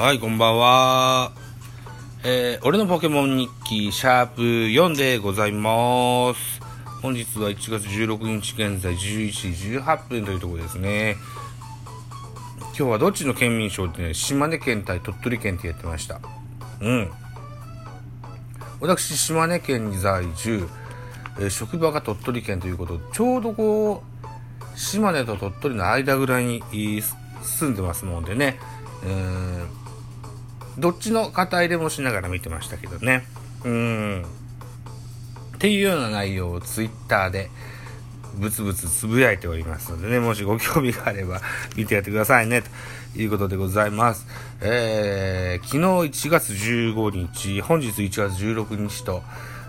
はい、こんばんは。えー、俺のポケモン日記、シャープ4でございます。本日は1月16日現在11時18分というところですね。今日はどっちの県民賞ってね、島根県対鳥取県ってやってました。うん。私、島根県に在住、えー職場が鳥取県ということで、ちょうどこう、島根と鳥取の間ぐらいに住んでますもんでね、うーんどっちの肩入れもしながら見てましたけどね。うん。っていうような内容をツイッターでブツブツつぶやいておりますのでね、もしご興味があれば見てやってくださいね、ということでございます。えー、昨日1月15日、本日1月16日と、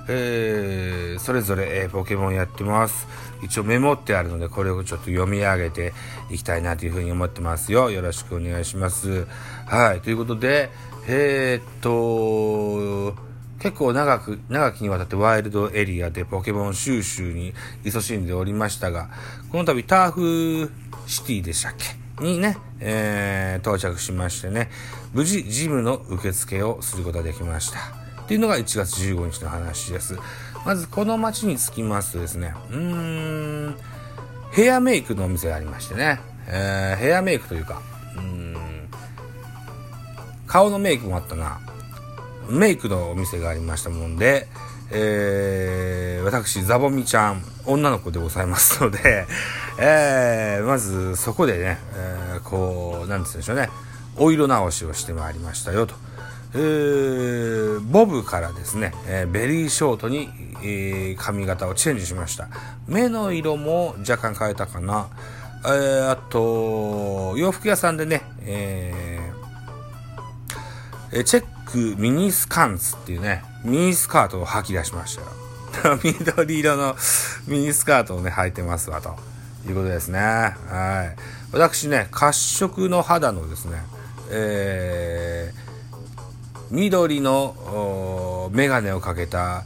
えー、それぞれ、えーポケモンやってます。一応メモってあるので、これをちょっと読み上げていきたいなというふうに思ってますよ。よろしくお願いします。はい、ということで、えー、っと、結構長く、長きにわたってワイルドエリアでポケモン収集に勤しんでおりましたが、この度ターフシティでしたっけ？にね、えー、到着しましてね、無事ジムの受付をすることができました。っていうのが1月15日の話です。まずこの街に着きますとですね、うーん、ヘアメイクのお店がありましてね、えー、ヘアメイクというか、顔のメイクもあったな。メイクのお店がありましたもんで、えー、私、ザボミちゃん、女の子でございますので、えー、まずそこでね、えー、こう、なんつうんでしょうね、お色直しをしてまいりましたよと。えー、ボブからですね、えーベリーショートに、えー髪型をチェンジしました。目の色も若干変えたかな。えー、あと、洋服屋さんでね、えーえチェックミニスカンツっていうね、ミニスカートを履き出しましたよ。緑色のミニスカートをね、履いてますわ、ということですね。はい。私ね、褐色の肌のですね、えー緑のメガネをかけた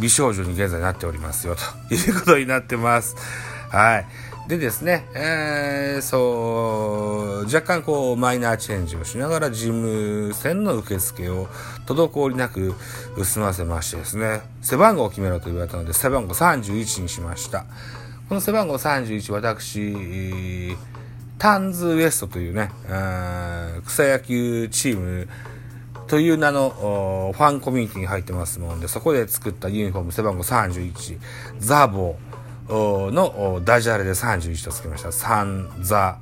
美少女に現在なっておりますよ、ということになってます。はい。でですね、えー、そう、若干こう、マイナーチェンジをしながら、事務船の受付を滞りなく済ませましてですね、背番号を決めろと言われたので、背番号31にしました。この背番号31、私、タンズウエストというね、草野球チームという名のファンコミュニティに入ってますもんで、そこで作ったユニフォーム背番号31、ザボーのおダジャレで31とつけました。3ザ、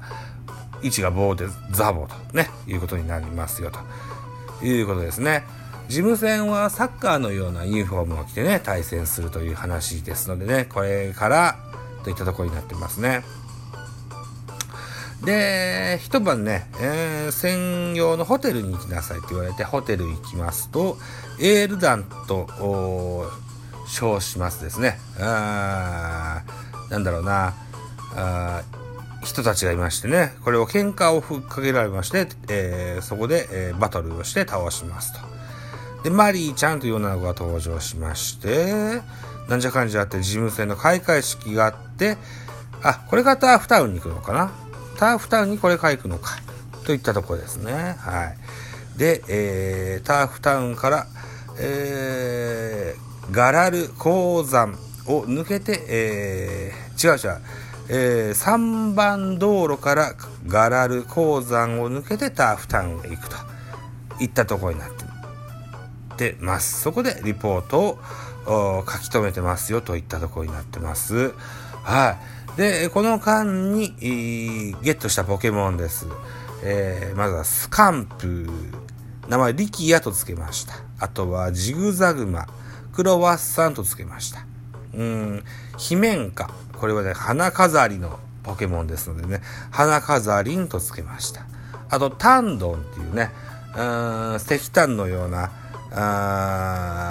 1が棒でザボとね、いうことになりますよということですね。事務戦はサッカーのようなユニフォームを着てね、対戦するという話ですのでね、これからといったところになってますね。で、一晩ね、えー専用のホテルに行きなさいって言われて、ホテル行きますと、エール団と、お称しますですね。あーなんだろうな、あー人たちがいましてね、これを喧嘩をふっかけられまして、えーそこで、えーバトルをして倒しますと。で、マリーちゃんという女の子が登場しまして、なんじゃかんじゃあって事務船の開会式があって、あ、これがターフタウンに行くのかな？ターフタウンにこれから行くのか？といったところですね。はい。で、えー、ターフタウンから、えー、ガラル鉱山を抜けて、えー、違う違う、えー、3番道路からガラル鉱山を抜けてターフタウンへ行くといったところになってます。そこでリポートを書き留めてますよといったところになってます。はい。で、この間に、えーゲットしたポケモンです。えーまずはスカンプ、名前リキヤと付けました。あとはジグザグマ、クロワッサンと付けました。うん、ヒメンカ。これはね、花飾りのポケモンですのでね、花飾りんと付けました。あと、タンドンっていうね、うん、石炭のような、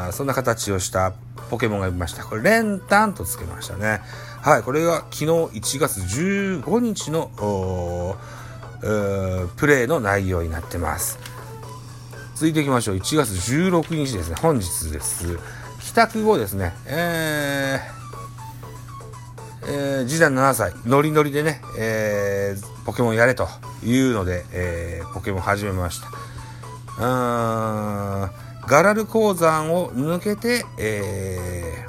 あそんな形をしたポケモンがいました。これ、レンタンとつけましたね。はい、これが昨日1月15日のプレイの内容になってます。続いていきましょう。1月16日ですね。本日です。宅後ですね。えー、えー、次男7歳、ノリノリでね、えー、ポケモンやれというので、えー、ポケモン始めました。うーん、ガラル鉱山を抜けて、え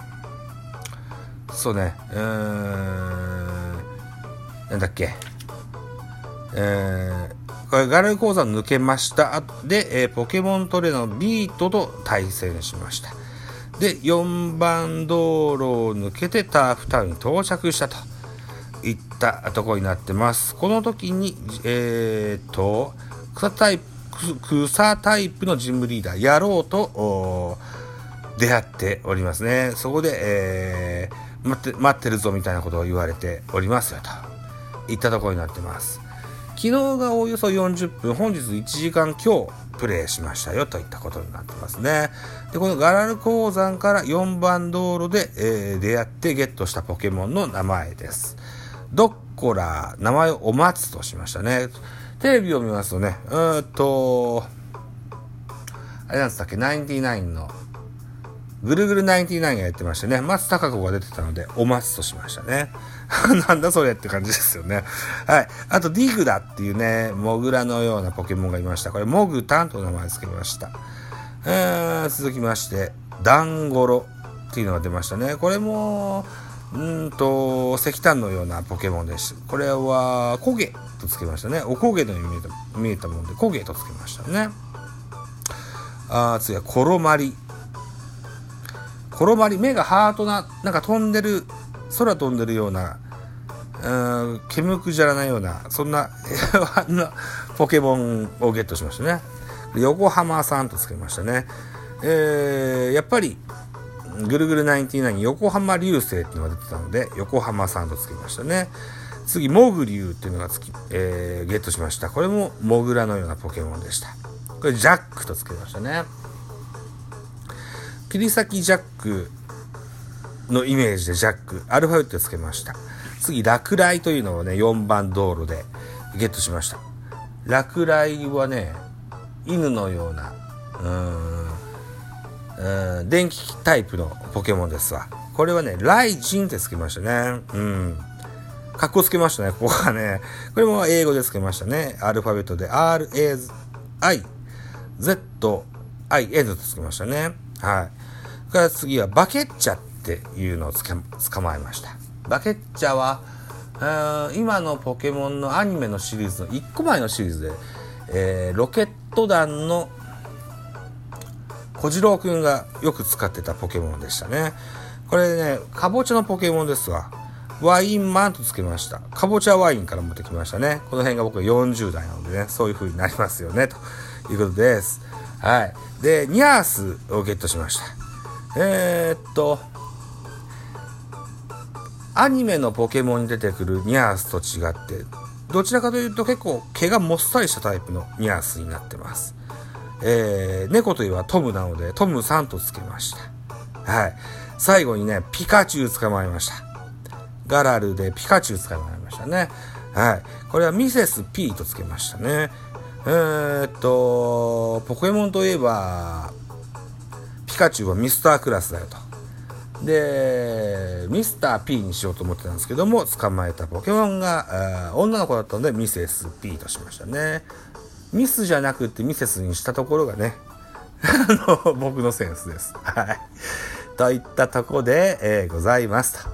ー、そうね、うーん、なんだっけ、えー、これガラル鉱山抜けました。で、えー、ポケモントレーナーのビートと対戦しました。で、4番道路を抜けてターフタウンに到着したといったとこになってます。この時に、えー、と、草タイプ、草タイプのジムリーダー、やろうと出会っておりますね。そこで、えー、待って、待ってるぞみたいなことを言われておりますよといったとこになってます。昨日がおよそ40分、本日1時間今日プレイしましたよといったことになってますね。で、このガラル鉱山から4番道路で、えー、出会ってゲットしたポケモンの名前です。ドッコラー、名前をお待つとしましたね。テレビを見ますとね、うーんと、あれなんつったっけ、ナインティナインの、ぐるぐるナインティナインがやってましてね、松高子が出てたので、お松としましたね。なんだそれって感じですよね。はい。あと、ディグダっていうね、モグラのようなポケモンがいました。これ、モグタンと名前付けました。えー、続きまして、ダンゴロっていうのが出ましたね。これも、うんと、石炭のようなポケモンです。これは、コゲとつけましたね。おこげのように見えた見えたもので、コゲとつけましたね。あ次は、コロマリ。コロマリ、目がハートな、なんか飛んでる空飛んでるような、うん、ケムクじゃらないような、そんなな ポケモンをゲットしましたね。横浜さんとつけましたね。えー、やっぱり、ぐるぐる99横浜流星っていうのが出てたので、横浜さんとつけましたね。次、モグリュウっていうのがつき、えー、ゲットしました。これもモグラのようなポケモンでした。これジャックとつけましたね。切り裂きジャックのイメージでジャック、アルファベットつけました。次、落雷というのをね、4番道路でゲットしました。落雷はね、犬のような、うーん、電気タイプのポケモンですわ。これはね、ライジンってつけましたね。うん。格好つけましたね、ここはね。これも英語でつけましたね。アルファベットで R, A, I, Z, I, N とつけましたね。はい。から次はバケッチャっていうのを捕まえました。バケッチャは、今のポケモンのアニメのシリーズの1個前のシリーズで、えー、ロケット団の小次郎くんがよく使ってたポケモンでしたね。これね、かぼちゃのポケモンですわ。ワインマンとつけました。かぼちゃワインから持ってきましたね。この辺が僕は40代なのでね、そういう風になりますよね、ということです。はい。で、ニャースをゲットしました。えー、っと、アニメのポケモンに出てくるニャースと違って、どちらかというと結構毛がもっさりしたタイプのニャースになってます。えー、猫といえばトムなので、トムさんとつけました。はい。最後にね、ピカチュウ捕まえました。ガラルでピカチュウ捕まえましたね。はい。これはミセス P とつけましたね。えー、っと、ポケモンといえば、ピカチュウはミスタークラスだよと。で、ミスター P にしようと思ってたんですけども、捕まえたポケモンが、女の子だったので、ミセス P としましたね。ミスじゃなくてミセスにしたところがね、あの、僕のセンスです。はい。といったとこで、えー、ございますと。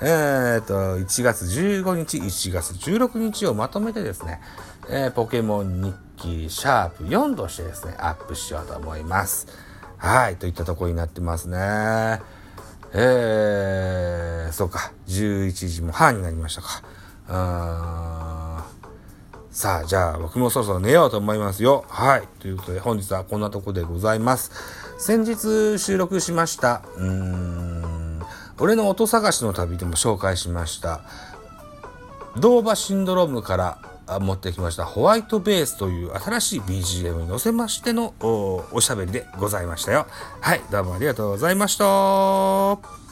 えー、と、1月15日、1月16日をまとめてですね、えー、ポケモン日記シャープ4としてですね、アップしようと思います。はい、といったとこになってますね。えー、そうか、11時も半になりましたか。あさあ、じゃあ僕もそろそろ寝ようと思いますよ。はい。ということで本日はこんなとこでございます。先日収録しました、うーん、俺の音探しの旅でも紹介しました、ドーバシンドロームから持ってきましたホワイトベースという新しい BGM に乗せましてのおしゃべりでございましたよ。はい、どうもありがとうございました。